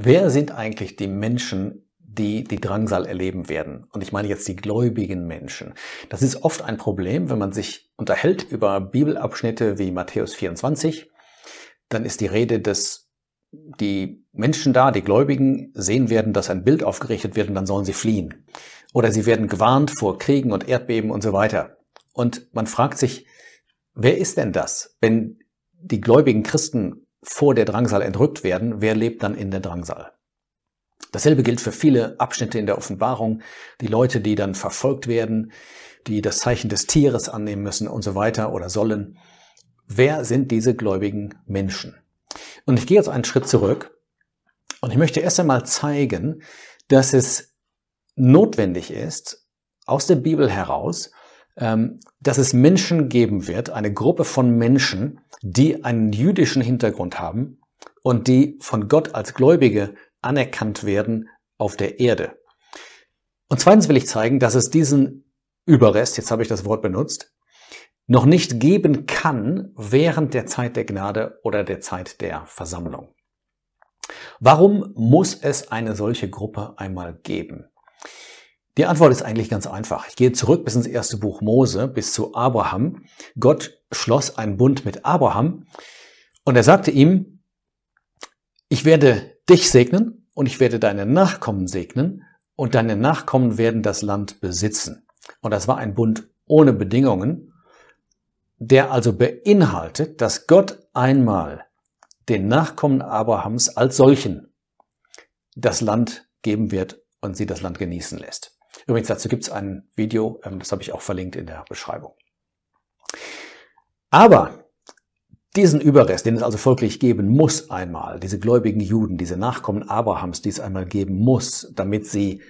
Wer sind eigentlich die Menschen, die die Drangsal erleben werden? Und ich meine jetzt die gläubigen Menschen. Das ist oft ein Problem, wenn man sich unterhält über Bibelabschnitte wie Matthäus 24. Dann ist die Rede, dass die Menschen da, die Gläubigen, sehen werden, dass ein Bild aufgerichtet wird und dann sollen sie fliehen. Oder sie werden gewarnt vor Kriegen und Erdbeben und so weiter. Und man fragt sich, wer ist denn das? Wenn die gläubigen Christen vor der Drangsal entrückt werden, wer lebt dann in der Drangsal? Dasselbe gilt für viele Abschnitte in der Offenbarung, die Leute, die dann verfolgt werden, die das Zeichen des Tieres annehmen müssen und so weiter oder sollen. Wer sind diese gläubigen Menschen? Und ich gehe jetzt einen Schritt zurück und ich möchte erst einmal zeigen, dass es notwendig ist, aus der Bibel heraus, dass es Menschen geben wird, eine Gruppe von Menschen, die einen jüdischen Hintergrund haben und die von Gott als Gläubige anerkannt werden auf der Erde. Und zweitens will ich zeigen, dass es diesen Überrest, jetzt habe ich das Wort benutzt, noch nicht geben kann während der Zeit der Gnade oder der Zeit der Versammlung. Warum muss es eine solche Gruppe einmal geben? Die Antwort ist eigentlich ganz einfach. Ich gehe zurück bis ins erste Buch Mose, bis zu Abraham. Gott schloss einen Bund mit Abraham und er sagte ihm, ich werde dich segnen und ich werde deine Nachkommen segnen und deine Nachkommen werden das Land besitzen. Und das war ein Bund ohne Bedingungen, der also beinhaltet, dass Gott einmal den Nachkommen Abrahams als solchen das Land geben wird und sie das Land genießen lässt. Übrigens dazu gibt es ein Video, ähm, das habe ich auch verlinkt in der Beschreibung. Aber diesen Überrest, den es also folglich geben muss einmal, diese gläubigen Juden, diese Nachkommen Abrahams, die es einmal geben muss, damit sie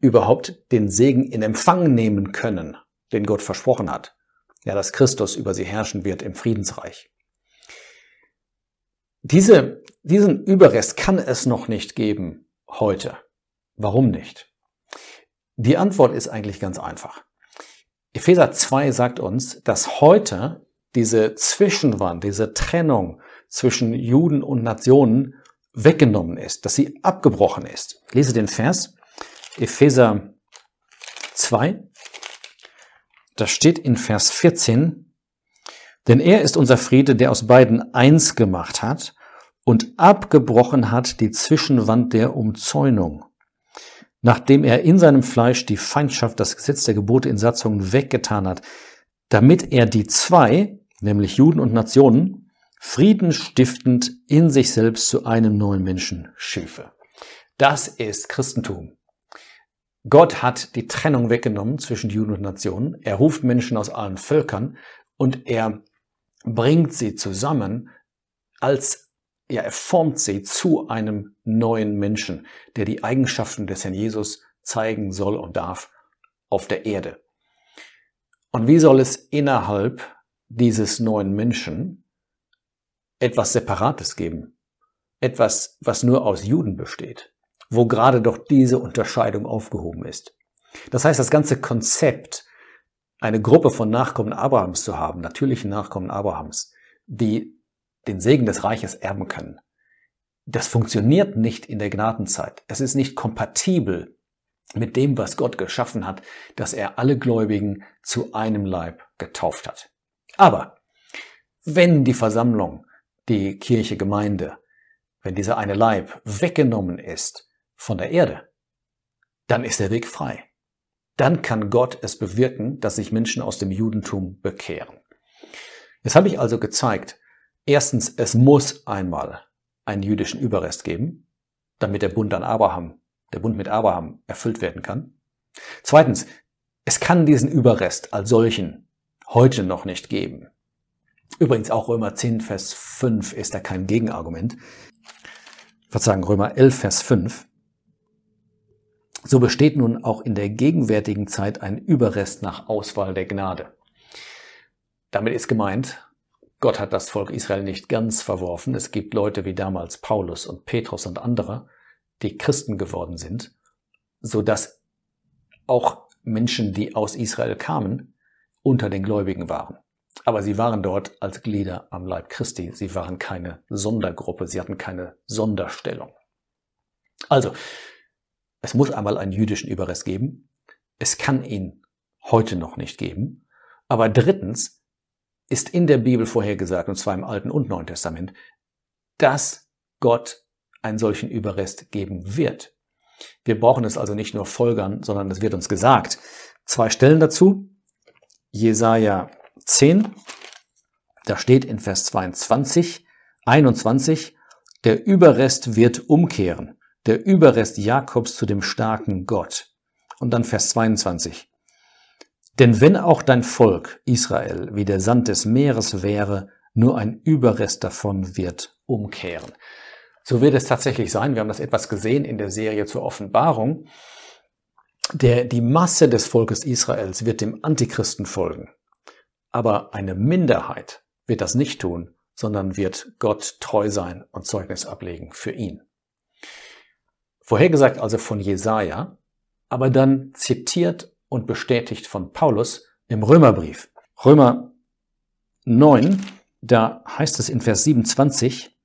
überhaupt den Segen in Empfang nehmen können, den Gott versprochen hat. Ja, dass Christus über sie herrschen wird im Friedensreich. Diese, diesen Überrest kann es noch nicht geben heute. Warum nicht? Die Antwort ist eigentlich ganz einfach. Epheser 2 sagt uns, dass heute diese Zwischenwand, diese Trennung zwischen Juden und Nationen weggenommen ist, dass sie abgebrochen ist. Ich lese den Vers, Epheser 2, da steht in Vers 14, denn er ist unser Friede, der aus beiden eins gemacht hat und abgebrochen hat die Zwischenwand der Umzäunung nachdem er in seinem Fleisch die Feindschaft, das Gesetz der Gebote in Satzungen weggetan hat, damit er die zwei, nämlich Juden und Nationen, friedenstiftend in sich selbst zu einem neuen Menschen schilfe. Das ist Christentum. Gott hat die Trennung weggenommen zwischen Juden und Nationen. Er ruft Menschen aus allen Völkern und er bringt sie zusammen als ja, er formt sie zu einem neuen Menschen, der die Eigenschaften des Herrn Jesus zeigen soll und darf auf der Erde. Und wie soll es innerhalb dieses neuen Menschen etwas Separates geben? Etwas, was nur aus Juden besteht, wo gerade doch diese Unterscheidung aufgehoben ist. Das heißt, das ganze Konzept, eine Gruppe von Nachkommen Abrahams zu haben, natürlichen Nachkommen Abrahams, die den Segen des Reiches erben können. Das funktioniert nicht in der Gnadenzeit. Es ist nicht kompatibel mit dem, was Gott geschaffen hat, dass er alle Gläubigen zu einem Leib getauft hat. Aber wenn die Versammlung, die Kirche, Gemeinde, wenn dieser eine Leib weggenommen ist von der Erde, dann ist der Weg frei. Dann kann Gott es bewirken, dass sich Menschen aus dem Judentum bekehren. Jetzt habe ich also gezeigt, Erstens, es muss einmal einen jüdischen Überrest geben, damit der Bund an Abraham, der Bund mit Abraham erfüllt werden kann. Zweitens, es kann diesen Überrest als solchen heute noch nicht geben. Übrigens auch Römer 10, Vers 5 ist da kein Gegenargument. Verzeihung, Römer 11, Vers 5. So besteht nun auch in der gegenwärtigen Zeit ein Überrest nach Auswahl der Gnade. Damit ist gemeint, Gott hat das Volk Israel nicht ganz verworfen. Es gibt Leute wie damals Paulus und Petrus und andere, die Christen geworden sind, so dass auch Menschen, die aus Israel kamen, unter den Gläubigen waren. Aber sie waren dort als Glieder am Leib Christi. Sie waren keine Sondergruppe. Sie hatten keine Sonderstellung. Also, es muss einmal einen jüdischen Überrest geben. Es kann ihn heute noch nicht geben. Aber drittens ist in der Bibel vorhergesagt, und zwar im Alten und Neuen Testament, dass Gott einen solchen Überrest geben wird. Wir brauchen es also nicht nur folgern, sondern es wird uns gesagt. Zwei Stellen dazu. Jesaja 10, da steht in Vers 22, 21, der Überrest wird umkehren, der Überrest Jakobs zu dem starken Gott. Und dann Vers 22. Denn wenn auch dein Volk Israel wie der Sand des Meeres wäre, nur ein Überrest davon wird umkehren. So wird es tatsächlich sein. Wir haben das etwas gesehen in der Serie zur Offenbarung. Der, die Masse des Volkes Israels wird dem Antichristen folgen. Aber eine Minderheit wird das nicht tun, sondern wird Gott treu sein und Zeugnis ablegen für ihn. Vorhergesagt also von Jesaja, aber dann zitiert und bestätigt von Paulus im Römerbrief. Römer 9, da heißt es in Vers 27,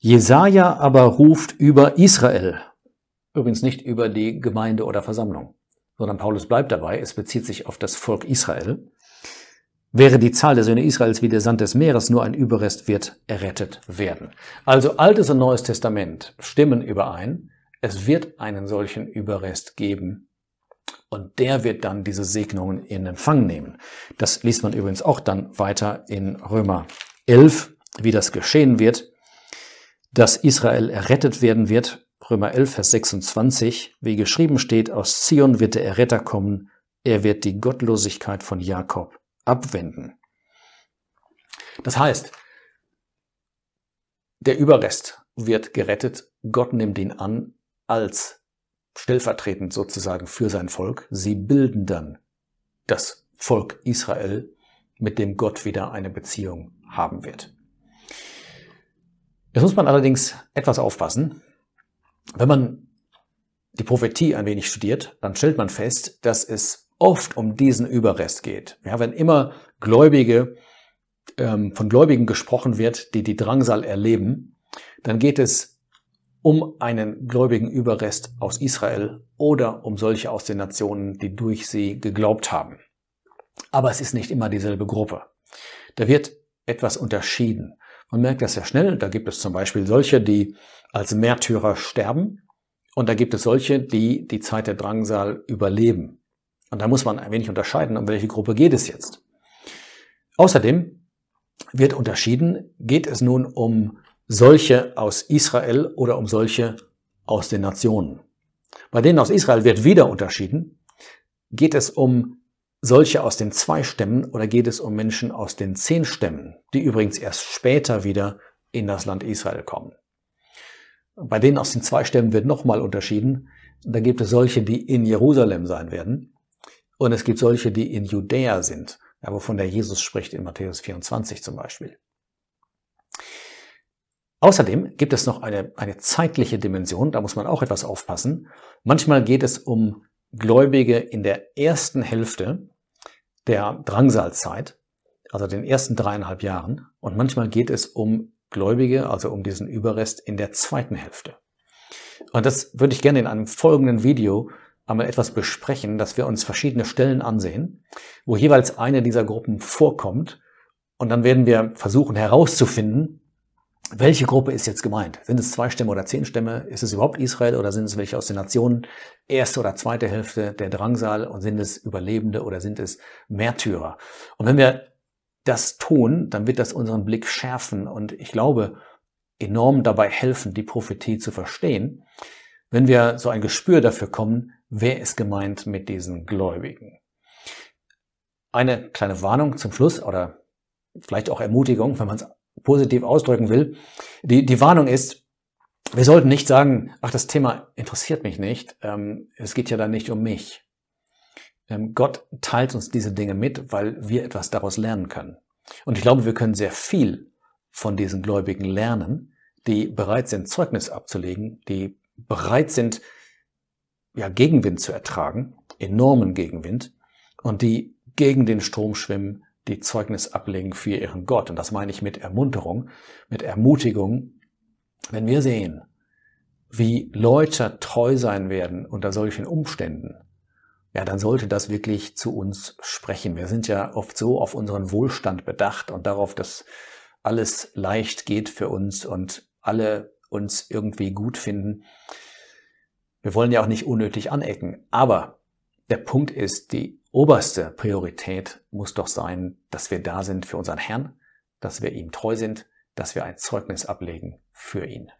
Jesaja aber ruft über Israel. Übrigens nicht über die Gemeinde oder Versammlung, sondern Paulus bleibt dabei. Es bezieht sich auf das Volk Israel. Wäre die Zahl der Söhne Israels wie der Sand des Meeres, nur ein Überrest wird errettet werden. Also Altes und Neues Testament stimmen überein. Es wird einen solchen Überrest geben und der wird dann diese Segnungen in Empfang nehmen. Das liest man übrigens auch dann weiter in Römer 11, wie das geschehen wird dass Israel errettet werden wird. Römer 11, Vers 26, wie geschrieben steht, aus Zion wird der Erretter kommen, er wird die Gottlosigkeit von Jakob abwenden. Das heißt, der Überrest wird gerettet, Gott nimmt ihn an als stellvertretend sozusagen für sein Volk. Sie bilden dann das Volk Israel, mit dem Gott wieder eine Beziehung haben wird. Jetzt muss man allerdings etwas aufpassen. Wenn man die Prophetie ein wenig studiert, dann stellt man fest, dass es oft um diesen Überrest geht. Ja, wenn immer Gläubige, ähm, von Gläubigen gesprochen wird, die die Drangsal erleben, dann geht es um einen gläubigen Überrest aus Israel oder um solche aus den Nationen, die durch sie geglaubt haben. Aber es ist nicht immer dieselbe Gruppe. Da wird etwas unterschieden. Man merkt das sehr schnell. Da gibt es zum Beispiel solche, die als Märtyrer sterben. Und da gibt es solche, die die Zeit der Drangsal überleben. Und da muss man ein wenig unterscheiden, um welche Gruppe geht es jetzt. Außerdem wird unterschieden, geht es nun um solche aus Israel oder um solche aus den Nationen. Bei denen aus Israel wird wieder unterschieden, geht es um solche aus den zwei Stämmen oder geht es um Menschen aus den zehn Stämmen, die übrigens erst später wieder in das Land Israel kommen? Bei denen aus den zwei Stämmen wird nochmal unterschieden. Da gibt es solche, die in Jerusalem sein werden. Und es gibt solche, die in Judäa sind, ja, wovon der Jesus spricht in Matthäus 24 zum Beispiel. Außerdem gibt es noch eine, eine zeitliche Dimension, da muss man auch etwas aufpassen. Manchmal geht es um Gläubige in der ersten Hälfte der Drangsalzeit, also den ersten dreieinhalb Jahren. Und manchmal geht es um Gläubige, also um diesen Überrest in der zweiten Hälfte. Und das würde ich gerne in einem folgenden Video einmal etwas besprechen, dass wir uns verschiedene Stellen ansehen, wo jeweils eine dieser Gruppen vorkommt. Und dann werden wir versuchen herauszufinden, welche Gruppe ist jetzt gemeint? Sind es zwei Stämme oder zehn Stämme? Ist es überhaupt Israel oder sind es welche aus den Nationen? Erste oder zweite Hälfte der Drangsal und sind es Überlebende oder sind es Märtyrer? Und wenn wir das tun, dann wird das unseren Blick schärfen und ich glaube enorm dabei helfen, die Prophetie zu verstehen, wenn wir so ein Gespür dafür kommen, wer ist gemeint mit diesen Gläubigen. Eine kleine Warnung zum Schluss oder vielleicht auch Ermutigung, wenn man es positiv ausdrücken will. Die, die Warnung ist, wir sollten nicht sagen, ach, das Thema interessiert mich nicht, ähm, es geht ja dann nicht um mich. Ähm, Gott teilt uns diese Dinge mit, weil wir etwas daraus lernen können. Und ich glaube, wir können sehr viel von diesen Gläubigen lernen, die bereit sind, Zeugnis abzulegen, die bereit sind, ja, Gegenwind zu ertragen, enormen Gegenwind, und die gegen den Strom schwimmen, die Zeugnis ablegen für ihren Gott. Und das meine ich mit Ermunterung, mit Ermutigung. Wenn wir sehen, wie Leute treu sein werden unter solchen Umständen, ja, dann sollte das wirklich zu uns sprechen. Wir sind ja oft so auf unseren Wohlstand bedacht und darauf, dass alles leicht geht für uns und alle uns irgendwie gut finden. Wir wollen ja auch nicht unnötig anecken, aber der Punkt ist, die oberste Priorität muss doch sein, dass wir da sind für unseren Herrn, dass wir ihm treu sind, dass wir ein Zeugnis ablegen für ihn.